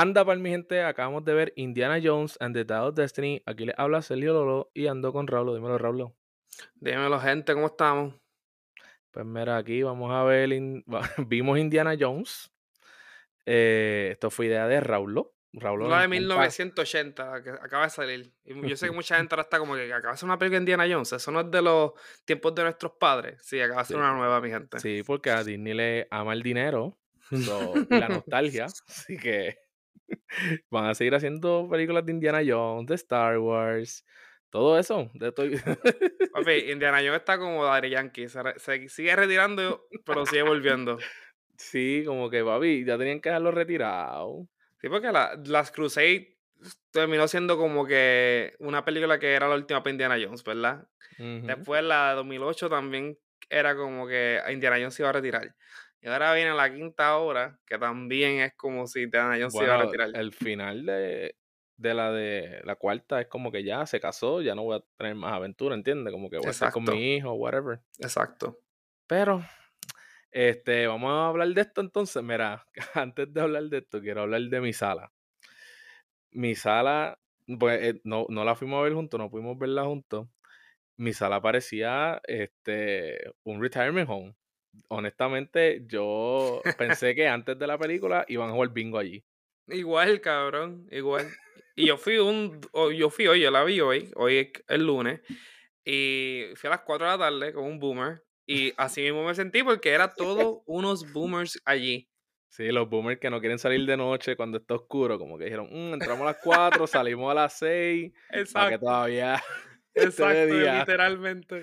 Anda para mi gente, acabamos de ver Indiana Jones and the Dial of Destiny. Aquí les habla Sergio Lolo y ando con Raúl. Dímelo, Raúl. Dímelo, gente, ¿cómo estamos? Pues mira, aquí vamos a ver, vimos Indiana Jones. Eh, esto fue idea de Raúl. Raúl la de 1980, que acaba de salir. Y yo sé que mucha gente ahora está como que acaba de ser una película de Indiana Jones. Eso no es de los tiempos de nuestros padres. Sí, acaba de ser una nueva, mi gente. Sí, porque a Disney le ama el dinero y la nostalgia. Así que van a seguir haciendo películas de Indiana Jones, de Star Wars, todo eso. De Papi, Indiana Jones está como Daddy Yankee. Se, sigue retirando, pero sigue volviendo. Sí, como que, papi, ya tenían que dejarlo retirado. Sí, porque la, las Crusade terminó siendo como que una película que era la última para Indiana Jones, ¿verdad? Después la de 2008 también era como que Indiana Jones se iba a retirar. Y ahora viene la quinta hora, que también es como si Indiana Jones se iba a retirar. El final de, de la de la cuarta es como que ya se casó, ya no voy a tener más aventura, ¿entiendes? Como que voy a estar con mi hijo, whatever. Exacto. Pero este, vamos a hablar de esto entonces. Mira, antes de hablar de esto, quiero hablar de mi sala. Mi sala, pues eh, no, no la fuimos a ver juntos, no pudimos verla juntos. Mi sala parecía este, un retirement home. Honestamente, yo pensé que antes de la película iban a jugar bingo allí. Igual, cabrón, igual. Y yo fui un, yo fui hoy, yo la vi hoy, hoy es el lunes, y fui a las 4 de la tarde con un boomer y así mismo me sentí porque era todo unos boomers allí. Sí, los boomers que no quieren salir de noche cuando está oscuro, como que dijeron, mm, entramos a las 4, salimos a las 6, Exacto. para que todavía... Exacto, literalmente.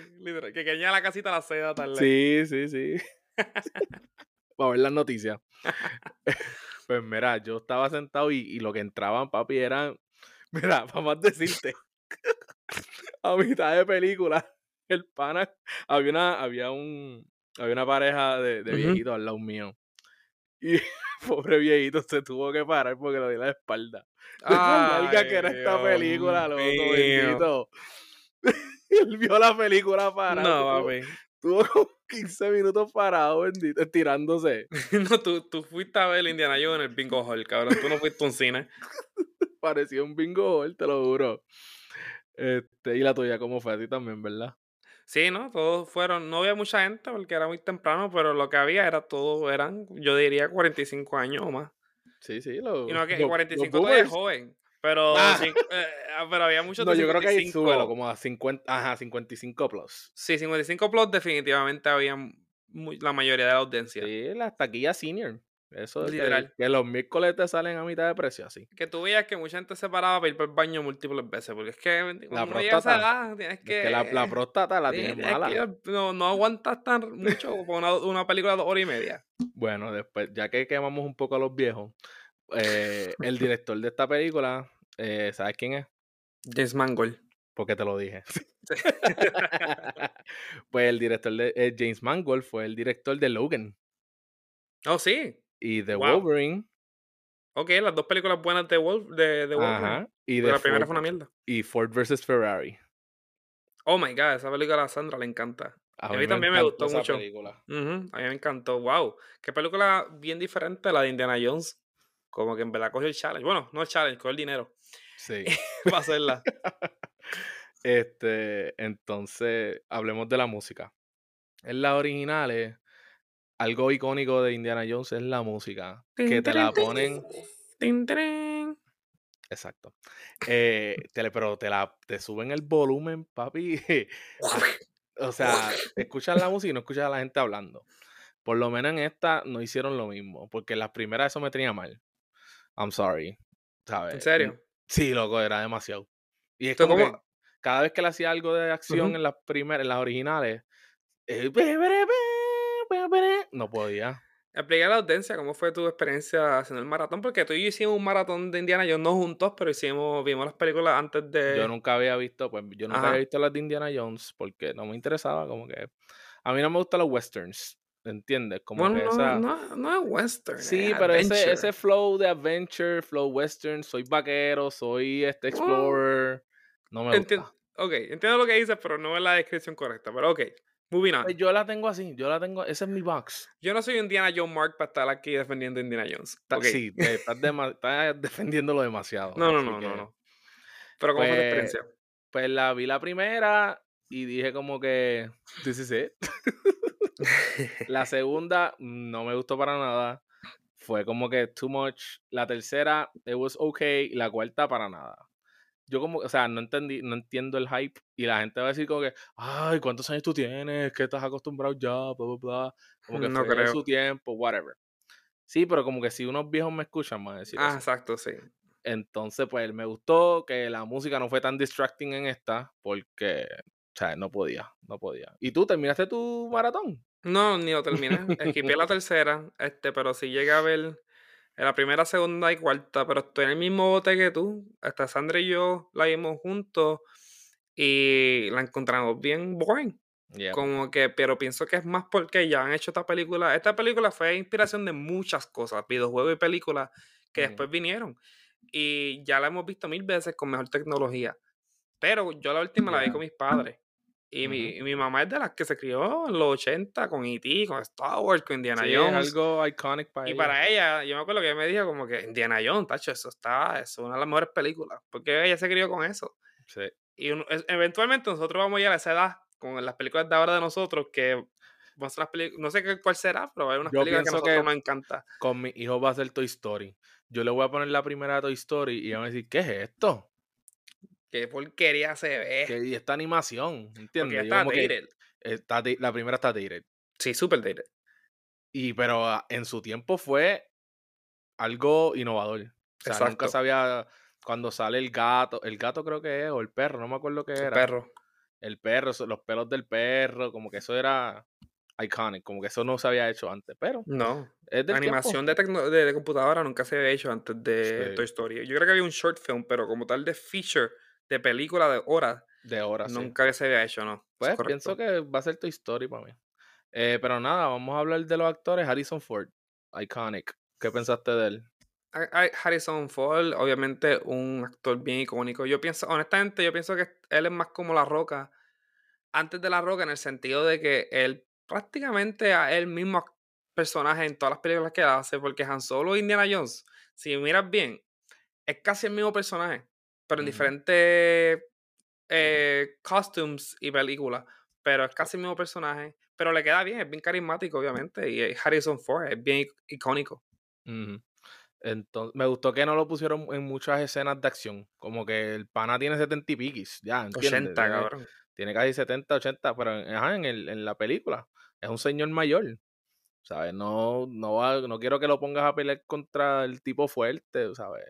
que queña la casita a las 6 de la tarde. Sí, sí, sí. para ver las noticias. pues mira, yo estaba sentado y, y lo que entraban, papi, eran... Mira, vamos a decirte, a mitad de película el pana, había una, había un, había una pareja de, de viejitos al lado mío. Y pobre viejito se tuvo que parar porque le dio la espalda. Ay, que era esta película, loco, viejito. Él vio la película parada. No, papi. Tuvo como 15 minutos parado, bendito, estirándose. no, tú, tú fuiste a ver Indiana Jones en el Bingo Hall, cabrón. Tú no fuiste a un cine. Parecía un Bingo Hall, te lo juro. Este, y la tuya, ¿cómo fue a ti también, verdad? Sí, ¿no? Todos fueron, no había mucha gente porque era muy temprano, pero lo que había era todo, eran, yo diría 45 años o más. Sí, sí, lo, y no, que 45 todavía es joven, pero, ah. Eh, ah, pero había muchos No, yo creo que ahí sube como a 50, ajá, 55 plus. Sí, 55 plus definitivamente había la mayoría de la audiencia. Sí, la taquilla senior. Eso es literal. Que, los miércoles te salen a mitad de precio, así. Que tú veías que mucha gente se paraba para ir por el baño múltiples veces, porque es que la próstata, tienes que... la, próstata la tienes mala. no, no aguantas tan mucho por una, película de dos horas y media. Bueno, después, ya que quemamos un poco a los viejos, eh, el director de esta película, eh, ¿sabes quién es? James Mangold. Porque te lo dije. pues el director de eh, James Mangold fue el director de Logan. Oh, sí y The Wolverine. Ok, las dos películas buenas de, Wolf, de, Wolverine. Y de la primera fue una mierda. Y Ford vs. Ferrari. Oh my god, esa película a Sandra le encanta. A, mí, también me gustó mucho. a mí me encantó. Wow. Qué película bien diferente a la de Indiana Jones. Como que en verdad cogió el challenge. Bueno, no el challenge, cogió el dinero. Sí. Para hacerla. este, entonces, hablemos de la música. En las originales, algo icónico de Indiana Jones es la música. Que te la ponen. Exacto. Eh, pero te la te suben el volumen, papi. o sea, escuchan la música y no escuchas a la gente hablando. Por lo menos en esta no hicieron lo mismo. Porque en las primeras eso me tenía mal. I'm sorry. ¿Sabes? ¿En serio? Sí, loco, era demasiado. Y es como que cada vez que le hacía algo de acción en las primeras, en las originales, eh, no podía. Explica a la audiencia cómo fue tu experiencia haciendo el maratón, porque tú y yo hicimos un maratón de Indiana Jones, no juntos, pero hicimos, vimos las películas antes de. Yo nunca había visto, pues yo nunca había visto las de Indiana Jones porque no me interesaba, como que. A mí no me gustan los westerns, ¿entiendes? Como que esa... no, no, es western. Sí, pero ese, ese flow de adventure, flow western, soy vaquero, soy este explorer. No me gusta. Ok, entiendo lo que dices, pero no es la descripción correcta, pero ok. Moving on. Pues yo la tengo así, yo la tengo, ese es mi box. Yo no soy Indiana Jones Mark para estar aquí defendiendo a Indiana Jones. Sí, estás, defendiéndolo demasiado. No, no, no, no, no. Pero ¿cómo fue tu pues, experiencia? Pues la vi la primera y dije como que, this is it. la segunda no me gustó para nada. Fue como que too much. La tercera, it was okay. Y la cuarta, para nada yo como, o sea, no entendí, no entiendo el hype y la gente va a decir como que, ay, ¿cuántos años tú tienes? ¿Qué estás acostumbrado ya? Bla, bla, bla. Como que no fue creo. su tiempo, whatever. Sí, pero como que si unos viejos me escuchan, más decir Ah, exacto, sí. Entonces, pues me gustó que la música no fue tan distracting en esta, porque, o sea, no podía, no podía. ¿Y tú terminaste tu maratón? No, ni lo terminé. Esquipé la tercera, este, pero sí llegué a ver en la primera, segunda y cuarta, pero estoy en el mismo bote que tú. Hasta Sandra y yo la vimos juntos y la encontramos bien boring. Como que, pero pienso que es más porque ya han hecho esta película. Esta película fue inspiración de muchas cosas, videojuegos y películas que después vinieron. Y ya la hemos visto mil veces con mejor tecnología. Pero yo la última la vi con mis padres. Y, mi, mi, mamá es de las que se crió en los 80 con E.T., con Star Wars, con Indiana Jones. Es algo iconic para y para ella, yo me acuerdo que ella me dijo como que Indiana Jones, tacho, eso está, eso es una de las mejores películas. Porque ella se crió con eso. Sí. Y eventualmente nosotros vamos a llegar a esa edad con las películas de ahora de nosotros que las no sé cuál será, pero hay unas películas que a nosotros nos encanta. Con mi hijo va a ser Toy Story. Yo le voy a poner la primera Toy Story y van a decir, ¿qué es esto? Qué porquería se ve. y esta animación, ¿entiendes? está dated. Está, la primera está dated. Sí, súper dated. Y pero ah, en su tiempo fue algo innovador. O sea, nunca sabía cuando sale el gato, el gato creo que es, o el perro, no me acuerdo qué era. El perro. El perro, los pelos del perro, como que eso era iconic, como que eso no se había hecho antes, pero... No, es animación de, de, computadora nunca se había hecho antes de Toy Story. Yo creo que había un short film, pero como tal de feature de película de horas. De horas. Nunca se había hecho, ¿no? Pues pienso que va a ser tu historia para mí. Eh, pero nada, vamos a hablar de los actores. Harrison Ford, iconic. ¿Qué pensaste de él? Harrison Ford, obviamente un actor bien icónico. Yo pienso, honestamente, yo pienso que él es más como La Roca. Antes de La Roca, en el sentido de que él prácticamente a él mismo personaje en todas las películas que hace, porque Han Solo e Indiana Jones, si miras bien, es casi el mismo personaje pero en diferentes eh, costumes y películas. Pero es casi el mismo personaje. Pero le queda bien, es bien carismático, obviamente. Y Harrison Ford es bien icónico. Entonces, me gustó que no lo pusieron en muchas escenas de acción. Como que el pana tiene 70 y piquis, ya, ¿entiendes? 80, cabrón. Tiene casi 70, 80, pero en, el, en la película es un señor mayor. ¿Sabes? No, no, no quiero que lo pongas a pelear contra el tipo fuerte, ¿sabes?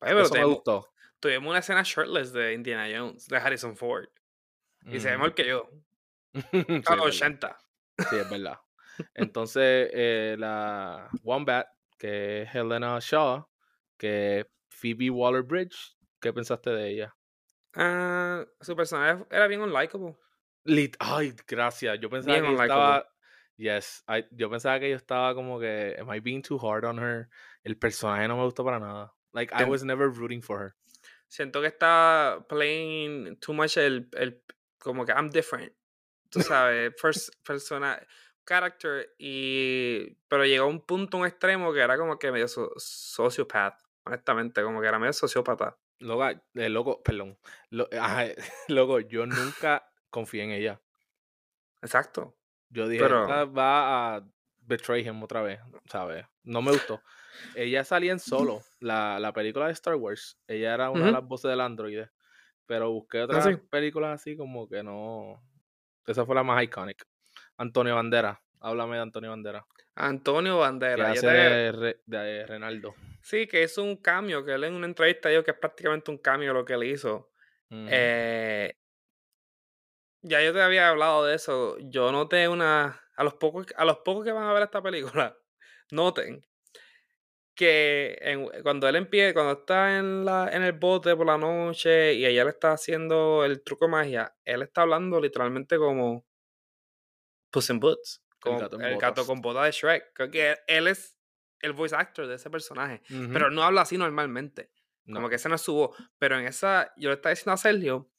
Pero Eso me gustó tuvimos una escena shirtless de Indiana Jones, de Harrison Ford. Y se ve mejor que yo. A los 80. Sí, es verdad. Entonces, eh, la Wombat, que es Helena Shaw, que es Phoebe Waller Bridge, ¿qué pensaste de ella? Uh, su personaje era bien unlikable. Ay, gracias. Yo pensaba que estaba. Yes, yo pensaba que yo estaba como que. Am I being too hard on her? El personaje no me gustó para nada. Like, I was never rooting for her siento que está playing too much el, el como que I'm different. Tú sabes, first persona, character, y pero llegó a un punto, un extremo que era como que medio so, sociopath, honestamente, como que era medio sociópata. Loco, eh, loco perdón. Lo, loco, yo nunca confié en ella. Exacto. Yo dije, pero... va a betray him otra vez, ¿sabes? No me gustó. Ella salía en solo, la, la película de Star Wars. Ella era una de las voces del androide. Pero busqué ah, otras películas así como que no. Esa fue la más icónica. Antonio Bandera. Háblame de Antonio Bandera. Antonio Bandera. Que de, Renaldo. Sí, que es un cambio, que él en una entrevista dijo que es prácticamente un cambio lo que él hizo. eh, ya yo te había hablado de eso. Yo noté una. A los pocos, a los pocos que van a ver esta película, noten que cuando él empieza, cuando está en, la, en el bote por la noche y ella le está haciendo el truco de magia, él está hablando literalmente como Puss in Boots, como el gato, con botas de Shrek. Creo que él es el voice actor de ese personaje, pero no habla así normalmente. Como que ese no es su voz. Pero en esa, yo le estaba diciendo a Sergio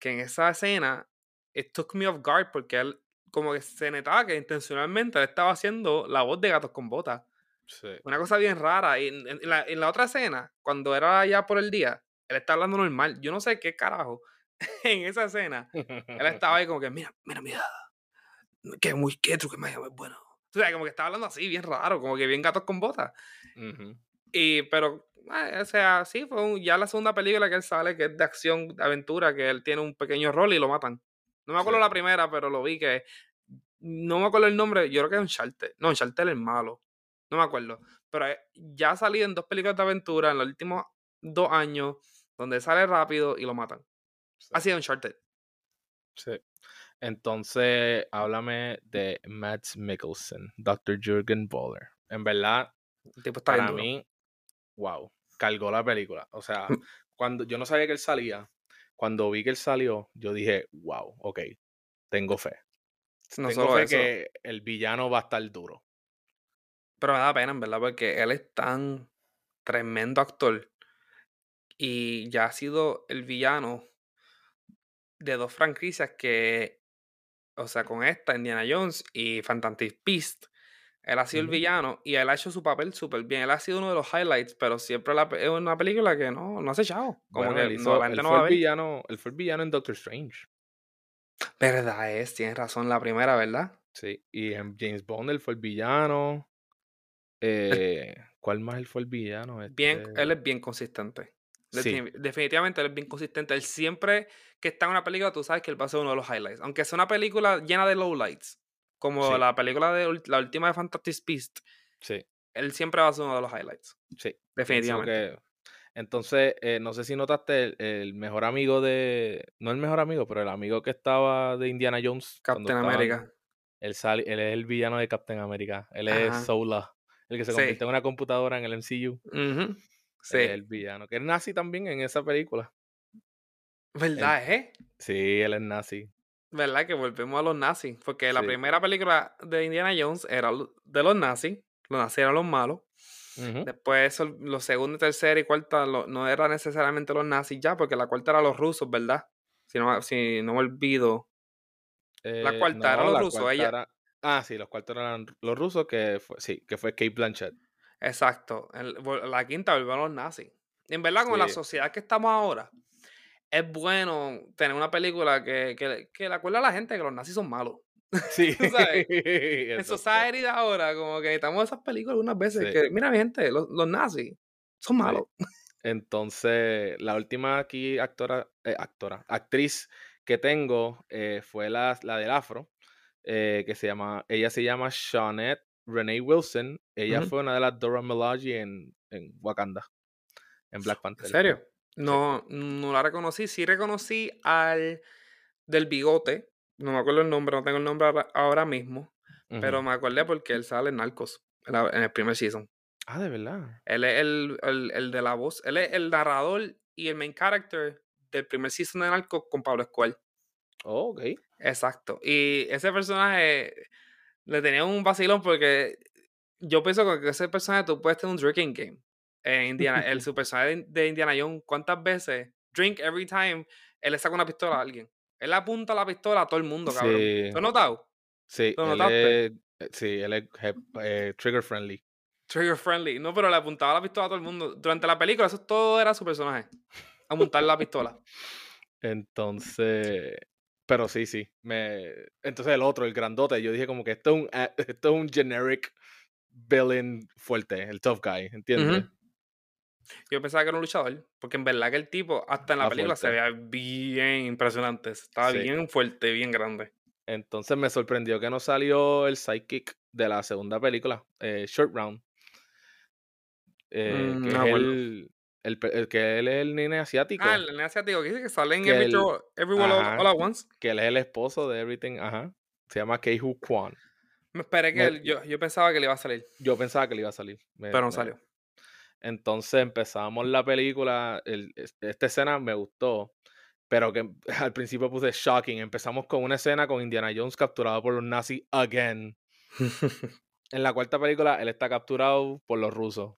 que en esa escena, it took me off guard porque él como que se notaba que intencionalmente él estaba haciendo la voz de Gatos con Botas. Una cosa bien rara. Y en, la, otra escena, cuando era ya por el día, él estaba hablando normal. Yo no sé qué carajo. en esa escena, él estaba ahí como que, mira, mira, mira. Que muy, qué truque más bueno. O sea, como que estaba hablando así, bien raro, como que bien gatos con botas. Y, pero, eh, o sea, sí, fue ya la segunda película que él sale, que es de acción, de aventura, que él tiene un pequeño rol y lo matan. No me acuerdo la primera, pero lo vi que. No me acuerdo el nombre, yo creo que es un Charter. No, un Charter es malo. No me acuerdo. Pero eh, ya ha salido en dos películas de aventura en los últimos dos años, donde sale rápido y lo matan. Ha sido Uncharted. Sí. Entonces, háblame de Matt Mikkelsen, Dr. Jürgen Boller. En verdad, tipo está para mí, wow, cargó la película. O sea, cuando yo no sabía que él salía, cuando vi que él salió, yo dije, wow, ok, tengo fe. No tengo fe que el villano va a estar duro. Pero me da pena, en verdad, porque él es tan tremendo actor y ya ha sido el villano de dos franquicias que, o sea, con esta, Indiana Jones y Fantastic Beast, él ha sido el villano y él ha hecho su papel súper bien. Él ha sido uno de los highlights, pero siempre es una película que no, no ha echado. Como que él, no, fue el villano, él fue el villano en Doctor Strange. Verdad es, tienes razón, la primera, ¿verdad? Sí, y en James Bond él fue el villano. Eh, ¿Cuál más él fue el villano? Bien, este él es bien consistente. Definitivamente él es bien consistente. Él siempre que está en una película, tú sabes que él va a ser uno de los highlights. Aunque sea una película llena de lowlights, como la película de la última de Fantastic Beast. Sí. Él siempre va a ser uno de los highlights. Sí. Definitivamente. entonces, eh, no sé si notaste el, mejor amigo de. No el mejor amigo, pero el amigo que estaba de Indiana Jones. Captain America. Él, él es el villano de Captain America. Él es Sola. El que se convierte en una computadora en el MCU. Sí. El villano. Que es nazi también en esa película. ¿Verdad, eh? Sí, él es nazi. ¿Verdad? Que volvemos a los nazis. Porque la primera película de Indiana Jones era de los nazis. Los nazis eran los malos. Después, los segundos, tercera y cuarta no eran necesariamente los nazis ya, porque la cuarta era los rusos, ¿verdad? Si no, si no me olvido. la eh, cuarta era los rusos. Ella, Ah, sí, los cuartos eran los rusos, que fue, sí, que fue Kate Blanchett. Exacto. la quinta volvió a los nazis. En verdad, con la sociedad que estamos ahora, es bueno tener una película que, que, que le acuerde a la gente que los nazis son malos. Sí. ¿Sabes? en Society ahora, como que estamos esas películas algunas veces que, mira, mi gente, los, nazis son malos. Entonces, la última aquí actora, eh, actora, actriz que tengo eh, fue la, la del afro, eh, que se llama, ella se llama Shawnette Renee Wilson. Ella fue una de las Dora Milaje en, en Wakanda, en Black Panther. ¿En serio? No, no la reconocí. Sí reconocí al del bigote. No me acuerdo el nombre, no tengo el nombre ahora mismo. Pero me acordé porque él sale en Narcos, en el primer season. Ah, de verdad. Él es el, el, el, de la voz. Él es el narrador y el main character del primer season de Narcos con Pablo Escuel. Oh, ok. Exacto. Y ese personaje le tenía un vacilón porque yo pienso que con ese personaje tú puedes tener un drinking game. En Indiana, el su personaje de Indiana Jones, ¿cuántas veces? Drink every time, él le saca una pistola a alguien. Él apunta la pistola a todo el mundo, cabrón. Sí. ¿Tú has notado? Sí. Él es, sí, él es eh, trigger friendly. Trigger friendly. No, pero le apuntaba la pistola a todo el mundo. Durante la película, eso todo era su personaje. Apuntar la pistola. Entonces, pero sí, sí. Me... Entonces el otro, el grandote, yo dije como que esto es un, esto es un generic villain fuerte, el tough guy, ¿entiendes? Yo pensaba que era un luchador, porque en verdad que el tipo, hasta en la película, se veía bien impresionante. Estaba bien fuerte, bien grande. Entonces me sorprendió que no salió el sidekick de la segunda película, eh, Short Round. Eh, mm, que es el, el, el, que él es el nene asiático. Ah, el nene asiático que dice que sale en Every Everyone All, At Once. Que él es el esposo de Everything, ajá. Se llama Keihu Kwan. Me esperé que yo, yo pensaba que le iba a salir. Yo pensaba que le iba a salir. Pero no salió. Entonces empezamos la película. El, esta escena me gustó. Pero que al principio puse shocking. Empezamos con una escena con Indiana Jones capturado por los nazis again. en la cuarta película, él está capturado por los rusos.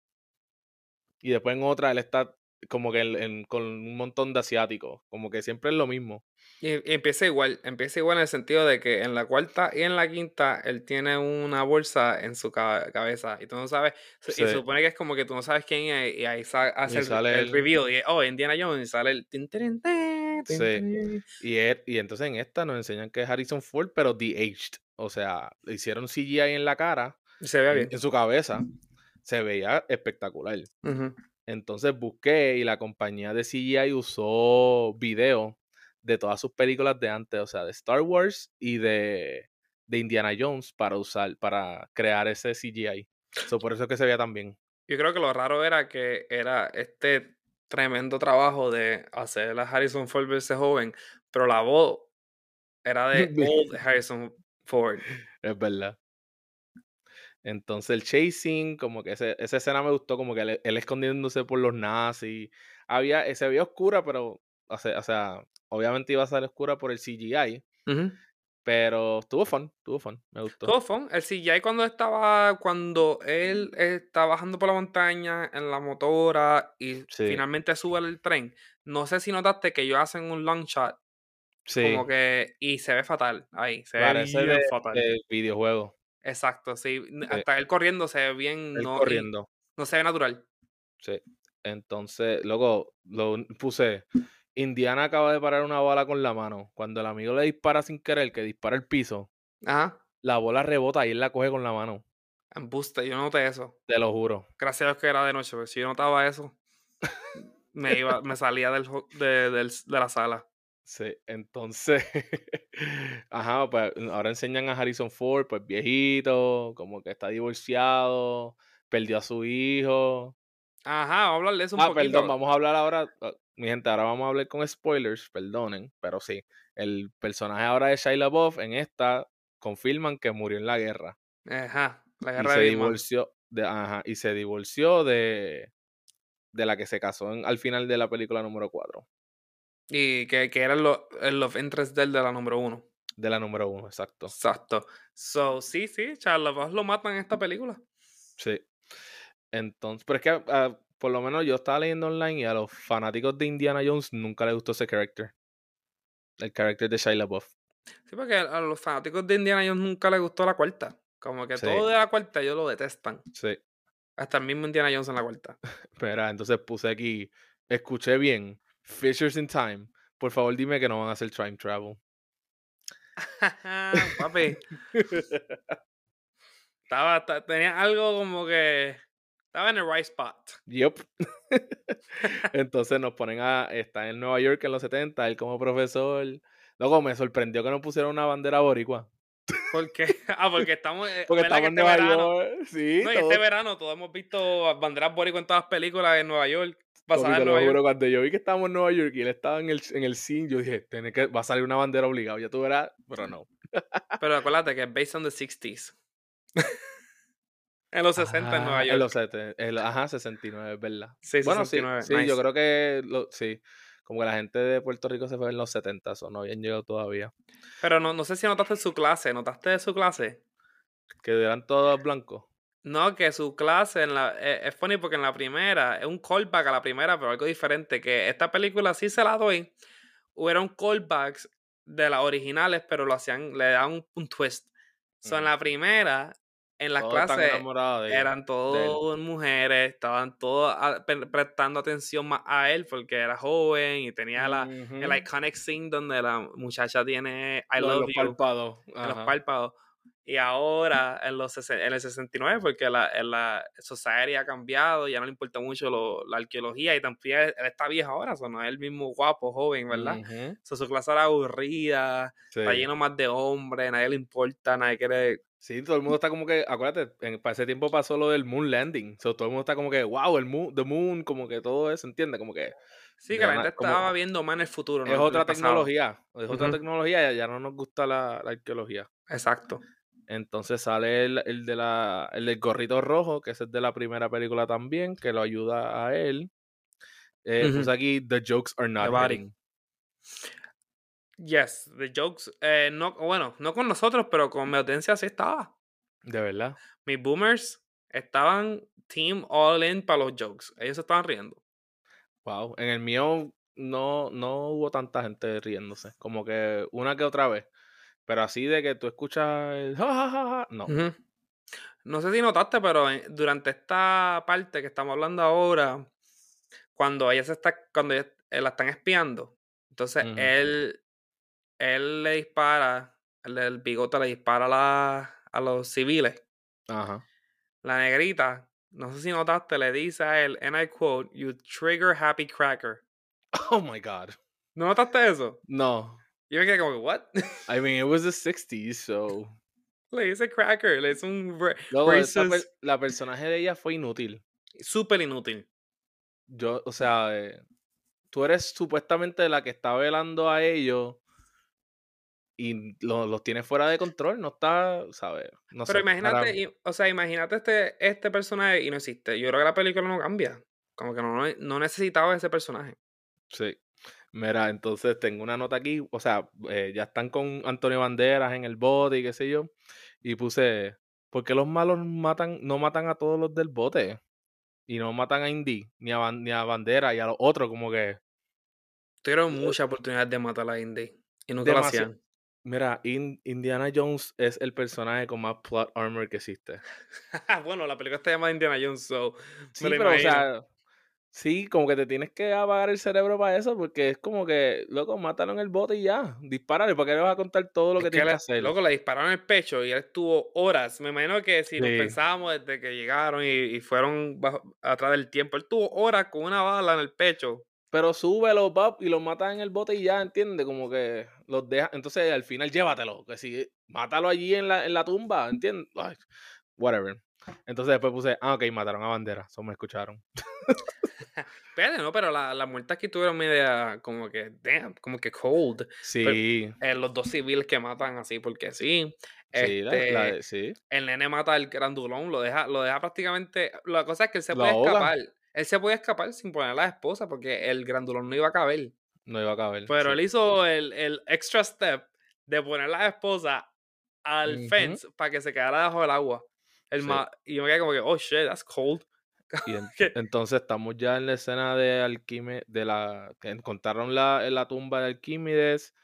Y después en otra, él está como que con un montón de asiáticos, como que siempre es lo mismo. Y, empieza igual, empieza igual en el sentido de que en la cuarta y en la quinta él tiene una bolsa en su cabeza y tú no sabes, y se supone que es como que tú no sabes quién es y ahí hace el, sale el, review y oh, Indiana Jones y sale el... sí. y, y entonces en esta nos enseñan que es Harrison Ford, pero de-aged, o sea, le hicieron CGI en la cara, se ve bien. En, su cabeza, se veía espectacular. Entonces busqué y la compañía de CGI usó video de todas sus películas de antes, o sea, de Star Wars y de, de Indiana Jones para usar, para crear ese CGI. por eso es que se veía tan bien. Yo creo que lo raro era que era este tremendo trabajo de hacer a Harrison Ford verse joven, pero la voz era de old Harrison Ford. Es verdad. Entonces el chasing, como que esa escena me gustó, como que él, escondiéndose por los nazis. Había, se veía oscura, pero, o sea, obviamente iba a ser oscura por el CGI. Pero estuvo fun, estuvo fun, me gustó. Estuvo fun. El CGI cuando estaba, cuando él está bajando por la montaña en la motora y finalmente sube el tren, no sé si notaste que ellos hacen un long shot. Sí. Como que, y se ve fatal ahí, se ve fatal. El videojuego. Exacto, sí. Hasta él corriendo se ve bien. no, corriendo. No se ve natural. Sí. Entonces, luego lo puse. Indiana acaba de parar una bola con la mano. Cuando el amigo le dispara sin querer, que dispara el piso, Ajá. la bola rebota y él la coge con la mano. Embuste, yo noté eso. Te lo juro. Gracias a Dios que era de noche, porque si yo notaba eso, me iba, me salía del, de, de la sala. Sí, entonces, ajá, pues ahora enseñan a Harrison Ford, pues viejito, como que está divorciado, perdió a su hijo. Ajá, vamos a hablar de eso un ah, perdón, vamos a hablar ahora, ah, mi gente, ahora vamos a hablar con spoilers, perdonen, pero sí, el personaje ahora de Shia LaBeouf en esta confirman que murió en la guerra. Ajá, la guerra y se divorció de, ajá, y se divorció de, de la que se casó al final de la película número 4. Y que, que era el, el love interest de la número uno. De la número uno, exacto. Exacto. So, sí, sí, Charles lo matan en esta película. Sí. Entonces, pero es que ah, por lo menos yo estaba leyendo online y a los fanáticos de Indiana Jones nunca les gustó ese character. El character de Shia LaBeouf. Sí, porque a los fanáticos de Indiana Jones nunca les gustó la cuarta. Como que todo de la cuarta ellos lo detestan. Sí. Hasta el mismo Indiana Jones en la cuarta. Espera, entonces puse aquí, escuché bien Fishers in Time, por favor dime que no van a hacer time travel. Papi. estaba, tenía algo como que estaba en el right spot. Yup. Entonces nos ponen a. Está en Nueva York en los 70, él como profesor. Luego me sorprendió que no pusieron una bandera boricua. ¿Por qué? Ah, porque estamos. Eh, porque estamos en este Nueva York. Sí. No, este verano todos hemos visto banderas boricua en todas las películas en Nueva York cuando yo vi que estábamos en Nueva York y él estaba en el, en el scene, yo dije, Tiene que, va a salir una bandera obligada, ya tú verás, pero no. pero acuérdate que es based on the 60s. en los 60 en Nueva York. En los 70, ajá, 69, es verdad. Sí, bueno, 69. Sí, yo creo que sí. Como que la gente de Puerto Rico se fue en los 70, o no habían llegado todavía. Pero no, no sé si notaste su clase, ¿notaste su clase? Que eran todos blancos. No, que su clase en la, eh, es funny porque en la primera, es un callback a la primera, pero algo diferente, que esta película sí se la doy, hubieron callbacks de las originales, pero lo hacían, le daban un, twist. Son en la primera, en las clases, eran todas mujeres, estaban todos prestando atención más a él porque era joven y tenía la, el iconic scene donde la muchacha tiene I love los Párpados. los párpados. Y ahora, en, los, en el 69, porque la, la society ha cambiado, ya no le importa mucho la arqueología, y también él, está viejo ahora, o no es el mismo guapo, joven, ¿verdad? su clase era aburrida, está lleno más de hombres, nadie le importa, nadie quiere... Sí, todo el mundo está como que, acuérdate, en, para ese tiempo pasó lo del moon landing, todo el mundo está como que, wow, el moon, the moon, como que todo eso, ¿entiendes? Como que... Sí, que la gente estaba viendo más en el futuro. Es otra tecnología, es otra tecnología, ya, ya no nos gusta la, la arqueología. Exacto. Entonces sale el, el, de la, el del gorrito rojo, que es el de la primera película también, que lo ayuda a él. Eh, pues aquí, The Jokes Are Not hitting. Yes, The Jokes. Eh, no, bueno, no con nosotros, pero con mi audiencia sí estaba. De verdad. Mis boomers estaban team all in para los jokes. Ellos se estaban riendo. Wow. En el mío no, no hubo tanta gente riéndose. Como que una que otra vez. Pero así de que tú escuchas el no. No sé si notaste, pero durante esta parte que estamos hablando ahora, cuando ella se está, cuando ella, eh, la están espiando, entonces él, él le dispara, el, el bigote le dispara a, la, a los civiles. Ajá. La negrita, no sé si notaste, le dice a él, and I quote, you trigger happy cracker. Oh my god. ¿No notaste eso? No. Yo me quedé como, what? I mean, it was the 60s, so. Le dice cracker, le dice un. la personaje de ella fue inútil. Súper inútil. Yo, o sea, eh, tú eres supuestamente la que está velando a ellos y los tienes fuera de control, no está, ¿sabes? No Pero imagínate, o sea, imagínate este, este personaje y no existe. Yo creo que la película no cambia. Como que no, no necesitaba ese personaje. Sí. Mira, entonces tengo una nota aquí, o sea, eh, ya están con Antonio Banderas en el bote y qué sé yo, y puse, ¿por qué los malos matan, no matan a todos los del bote? Y no matan a Indy, ni a, ni a Bandera y a los otros, como que... Tuvieron mucha oportunidad de matar a Indy y nunca lo hacían. Mira, Indiana Jones es el personaje con más plot armor que existe. bueno, la película está llamada Indiana Jones, so. Sí, pero, o sea, Sí, como que te tienes que apagar el cerebro para eso, porque es como que, loco, mátalo en el bote y ya, dispárale, porque le vas a contar todo lo que tiene que, hacer. Loco, le dispararon en el pecho y él estuvo horas. Me imagino que si lo pensábamos desde que llegaron y, fueron atrás del tiempo, él tuvo horas con una bala en el pecho. Pero súbelo, pap, y los mata en el bote y ya, ¿entiendes? Como que los deja. Entonces, al final, llévatelo. Que si, mátalo allí en la, en la tumba, ¿entiendes? whatever. Entonces después puse, ah, ok, mataron a Bandera, eso me escucharon. Espérate, no, pero la, la muerte aquí tuvieron media como que, damn, como que cold. Sí. Eh, los dos civiles que matan así, porque sí. Sí, este, sí. El nene mata al grandulón, lo deja, lo deja prácticamente. La cosa es que él se puede escapar. Él se puede escapar sin poner a la esposa, porque el grandulón no iba a caber. No iba a caber. Pero él hizo el, el, extra step de poner a la esposa al fence para que se quedara debajo del agua. El y yo me quedé como que, oh shit, that's cold. Y entonces estamos ya en la escena de Alquímedes, de la que encontraron la, en la tumba de Alquímedes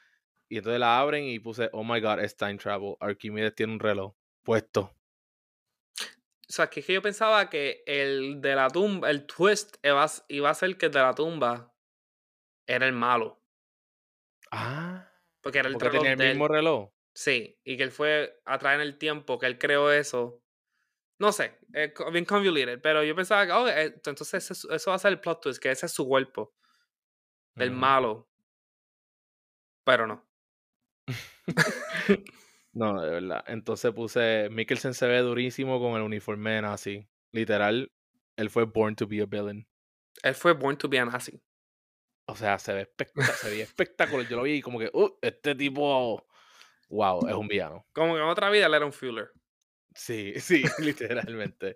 y entonces la abren y puse, oh my god, es time travel. Arquímedes tiene un reloj puesto. O sea, que, es que yo pensaba que el de la tumba, el twist iba, iba a ser que el de la tumba era el malo. Ah. Porque era el porque tenía el mismo reloj. Sí, y que él fue a traer en el tiempo, que él creó eso no sé, es bien convoluted, pero yo pensaba que, oh, eh, entonces eso, va a ser el plot twist, que ese es su cuerpo, el malo. Pero no. no, de verdad. Entonces puse, Mikkelsen se ve durísimo con el uniforme de nazi. Literal, él fue born to be a villain. Él fue born to be a nazi. O sea, se ve, se ve espectacular. Yo lo vi y como que, uh, este tipo, wow, es un villano. Como que en otra vida él era un fuller. Sí, sí, literalmente.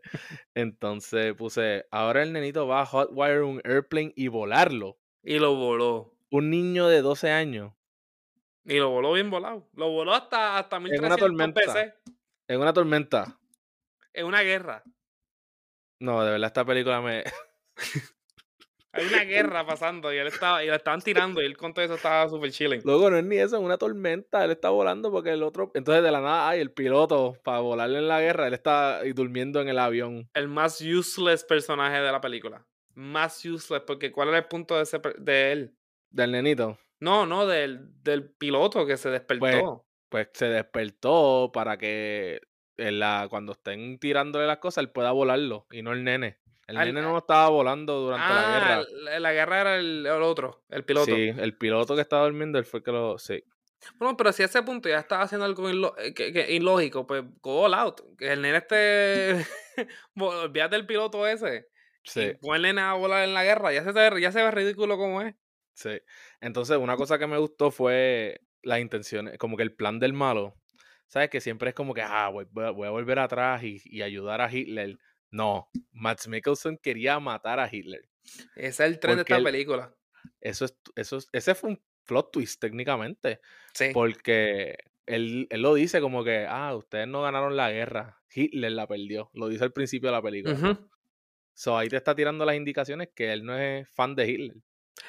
Entonces puse, ahora el nenito va a hotwire un airplane y volarlo. Y lo voló. Un niño de 12 años. Y lo voló bien volado. Lo voló hasta, hasta 1300 en una tormenta. En una tormenta. En una guerra. No, de verdad esta película me... Hay una guerra pasando y él estaba, y le estaban tirando y él con todo eso estaba súper chilling. Luego no es ni eso, es una tormenta. Él está volando porque el otro. Entonces de la nada hay el piloto para volarle en la guerra. Él está durmiendo en el avión. El más useless personaje de la película. Más useless, porque ¿cuál era el punto de, ese, de él? Del nenito. No, no, del, del piloto que se despertó. Pues, pues se despertó para que en la, cuando estén tirándole las cosas, él pueda volarlo y no el nene. El nene no estaba volando durante la guerra. Ah, la guerra era el, otro, el piloto. Sí, el piloto que estaba durmiendo, él fue el que lo. Sí. Bueno, pero si a ese punto ya estaba haciendo algo eh, ilógico, pues go all out. Que el nene esté. Olvídate del piloto ese. Sí. Pon el nene a volar en la guerra. Ya se, ya se ve ridículo como es. Sí. Entonces, una cosa que me gustó fue las intenciones, como que el plan del malo. ¿Sabes? Que siempre es como que, ah, voy, voy a volver atrás y, y ayudar a Hitler no, Max Mikkelsen quería matar a Hitler. Ese es el tren de esta película. Eso es, eso ese fue un plot twist técnicamente. Sí. Porque él, lo dice como que, ah, ustedes no ganaron la guerra, Hitler la perdió. Lo dice al principio de la película. So ahí te está tirando las indicaciones que él no es fan de Hitler.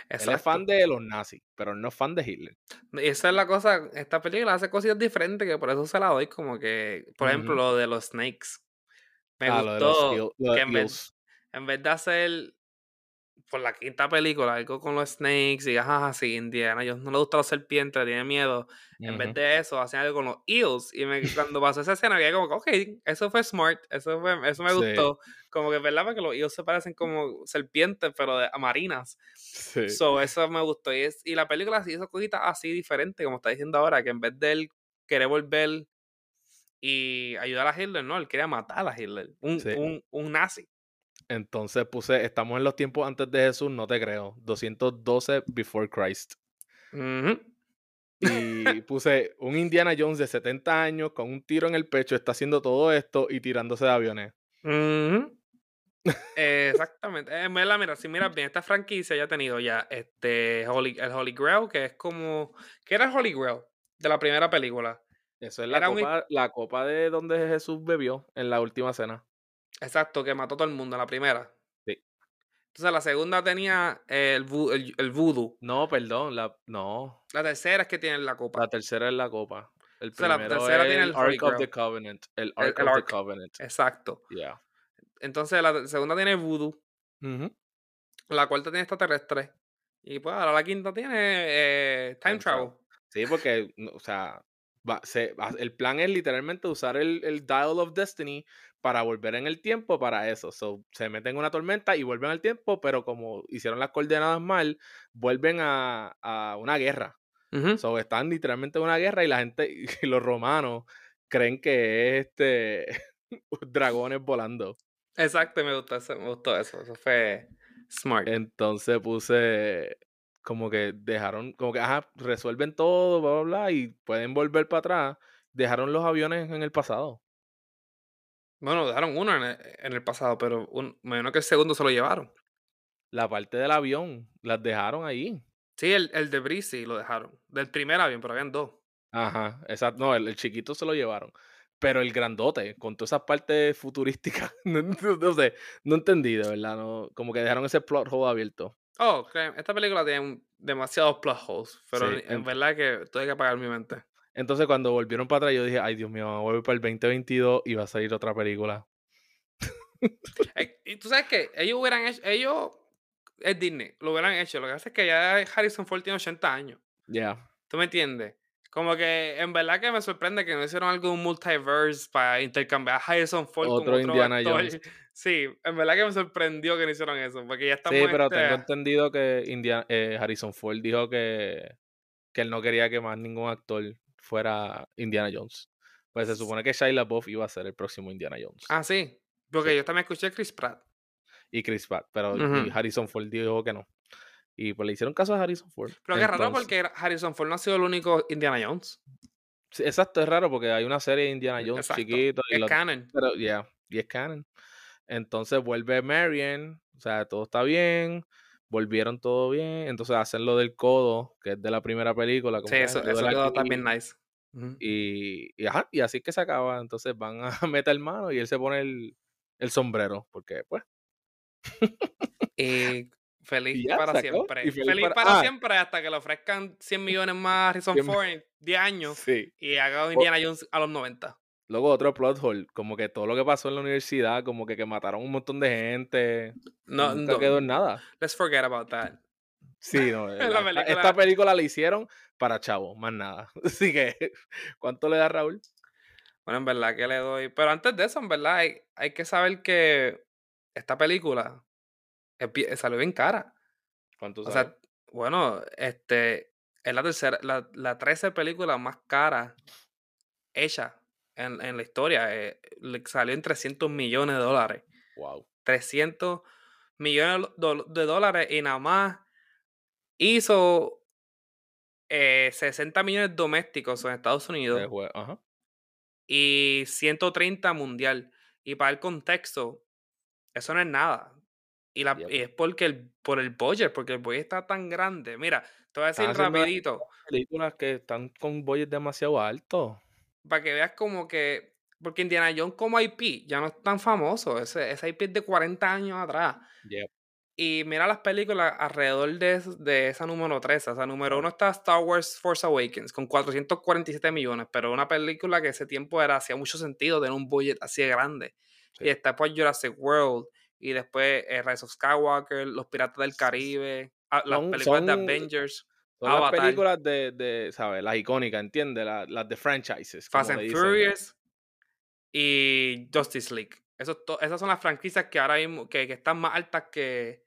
Él es fan de los nazis, pero no es fan de Hitler. Esa es la cosa, esta película hace cosas diferentes que por eso se la doy como que, por ejemplo, lo de los snakes. Me ah, gustó que en vez, en vez de hacer por la quinta película, algo con los snakes y ajá, sí, Indiana. Yo no le gusta los serpientes, tiene miedo. En vez de eso, hacían algo con los eels. Y me, cuando pasó esa escena, había como, ok, eso fue smart, eso, fue, eso me gustó. Como que, ¿verdad? Porque los eels se parecen como serpientes, pero de, a marinas. Sí. So, eso me gustó. Y, es, y la película sí hizo cositas así diferentes, como está diciendo ahora, que en vez de él querer volver y ayudar a Hitler, no, él quería matar a Hitler, un, un, un nazi. Entonces puse, estamos en los tiempos antes de Jesús, no te creo. 212 before Christ. Y puse un Indiana Jones de 70 años con un tiro en el pecho, está haciendo todo esto y tirándose de aviones. exactamente. Eh, mira, si miras bien, esta franquicia ya ha tenido ya este Holy, el Holy Grail, que es como. ¿Qué era el Holy Grail de la primera película? Eso es la, copa, la copa de donde Jesús bebió en la última cena. Exacto, que mató a todo el mundo en la primera. Sí. Entonces la segunda tenía el, el, voodoo. No, perdón, la, no. La tercera es que tiene la copa. La tercera es la copa. El primero la tercera tiene el Ark of the Covenant. El Ark of the Covenant. Exacto. Yeah. Entonces la segunda tiene voodoo. La cuarta tiene extraterrestre. Y pues ahora la quinta tiene eh, time, travel. Sí, porque, o sea, el plan es literalmente usar el, el, Dial of Destiny para volver en el tiempo para eso. se meten en una tormenta y vuelven al tiempo, pero como hicieron las coordenadas mal, vuelven a, a una guerra. están literalmente en una guerra y la gente, y los romanos creen que es este dragones volando. Exacto, me gustó eso, me gustó eso. Eso fue smart. Entonces puse como que dejaron, como que, ajá, resuelven todo, bla, bla, bla, y pueden volver para atrás. Dejaron los aviones en el pasado. Bueno, dejaron uno en el, pasado, pero un, menos que el segundo se lo llevaron. La parte del avión, las dejaron ahí. Sí, el, el de Breezy lo dejaron. Del primer avión, pero habían dos. Ajá, exacto. No, el, chiquito se lo llevaron. Pero el grandote, con todas esas partes futurísticas, no, sé, no entendí, de verdad. No, como que dejaron ese plot hole abierto. Oh, esta película tiene demasiados plot holes, pero en, verdad que tuve que apagar mi mente. Entonces cuando volvieron para atrás yo dije, ay Dios mío, volver para el 2022 y va a salir otra película. Y tú sabes que ellos hubieran hecho, ellos, es Disney, lo hubieran hecho. Lo que pasa es que ya Harrison Ford tiene 80 años. Ya. ¿Tú me entiendes? Como que en verdad que me sorprende que no hicieron algo un multiverse para intercambiar a Harrison Ford otro con otro Indiana Jones. Sí, en verdad que me sorprendió que no hicieron eso, porque ya estamos... Sí, pero tengo este entendido que Indiana, eh, Harrison Ford dijo que, que él no quería que más ningún actor fuera Indiana Jones. Pues se supone que Shia LaBeouf iba a ser el próximo Indiana Jones. Ah, sí. Porque yo también escuché a Chris Pratt. Y Chris Pratt, pero Harrison Ford dijo que no. Y pues le hicieron caso a Harrison Ford. Pero qué raro porque Harrison Ford no ha sido el único Indiana Jones. exacto, es raro porque hay una serie de Indiana Jones chiquito. Y es canon. Pero y es canon. Entonces vuelve Marion, o sea, todo está bien, volvieron todo bien, entonces hacen lo del codo, que es de la primera película. sí, eso, eso quedó también nice. y, y, ajá, y así que se acaba, entonces van a meter mano y él se pone el, el sombrero, porque pues... y Feliz para siempre. feliz, para, ah. siempre hasta que le ofrezcan 100 millones más a Harrison Ford en 10 años y haga Indiana Jones a los 90. Luego otro plot hole, como que todo lo que pasó en la universidad, como que, que mataron un montón de gente. No, no quedó en nada. Let's forget about that. Sí, no. Esta película la hicieron para chavo, más nada. Así que, ¿cuánto le da Raúl? Bueno, en verdad que le doy. Pero antes de eso, en verdad, hay, hay que saber que esta película salió bien cara. ¿Cuánto O sea, bueno, este es la tercera, la, la 13 película más cara hecha en, en la historia. Eh, salió en 300 millones de dólares. Wow. 300 millones de dólares y nada más hizo 60 eh, millones domésticos en Estados Unidos y 130 mundial. Y para el contexto, eso no es nada. Y, la, es porque el, por el budget, porque el budget está tan grande. Mira, te voy a decir rapidito. Películas que están con budget demasiado alto. Para que veas como que porque Indiana Jones como IP ya no es tan famoso. Ese, ese IP es de 40 años atrás. Y mira las películas alrededor de, de esa número 3. O sea, número 1 está Star Wars Force Awakens con 447 millones, pero una película que ese tiempo era hacía mucho sentido tener un budget así de grande. Y está pues Jurassic World, y después eh, Rise of Skywalker, Los Piratas del Caribe, ah, las películas de Avengers. Son las películas de, de, ¿sabes? Las icónicas, ¿entiendes? Las, las de franchises. Fast and Furious y Justice League. esas son las franquicias que ahora mismo, que, que están más altas que,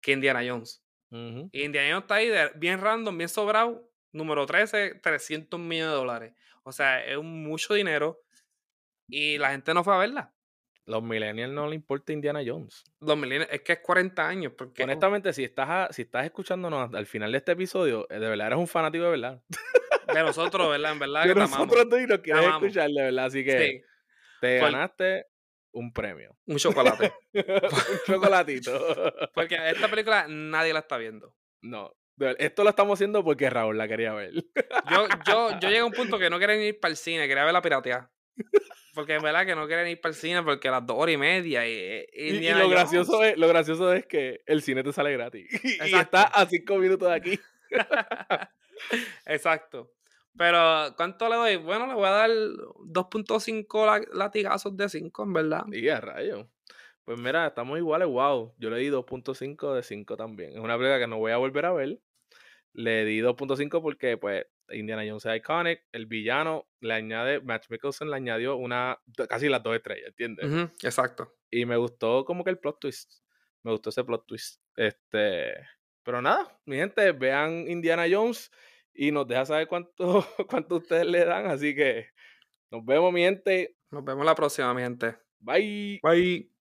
que Indiana Jones. Y Indiana Jones está ahí bien random, bien sobrado. Número 13, 300 millones de dólares. O sea, es mucho dinero. Y la gente no fue a verla. Los millennials no le importa Indiana Jones. Los millennials, es que es 40 años. Porque, Honestamente, si estás, si estás escuchándonos al final de este episodio, eh, de verdad eres un fanático de verdad. De nosotros, ¿verdad? En verdad. De nosotros tú y nos quieres escuchar, de verdad. Así que te ganaste un premio. Un chocolate. un chocolatito. porque esta película nadie la está viendo. No. Esto lo estamos haciendo porque Raúl la quería ver. yo, yo, yo llegué a un punto que no quería ir para el cine, quería ver la pirateada. Porque es verdad que no quieren ir para el cine porque a las dos horas y media. Y, y, lo, gracioso es, lo gracioso es que el cine te sale gratis. Y está a cinco minutos de aquí. Exacto. Pero, ¿cuánto le doy? Bueno, le voy a dar 2.5 latigazos de 5, en verdad. Y a rayo. Pues mira, estamos iguales, wow. Yo le di 2.5 de 5 también. Es una película que no voy a volver a ver. Le di 2.5 porque, pues, Indiana Jones es iconic. El villano le añade, Match Mickelson le añadió una, casi las dos estrellas, ¿entiendes? exacto. Y me gustó como que el plot twist. Me gustó ese plot twist. Este, pero nada, mi gente, vean Indiana Jones y nos deja saber cuánto, cuánto ustedes le dan. Así que nos vemos, mi gente. Nos vemos la próxima, mi gente. Bye. Bye.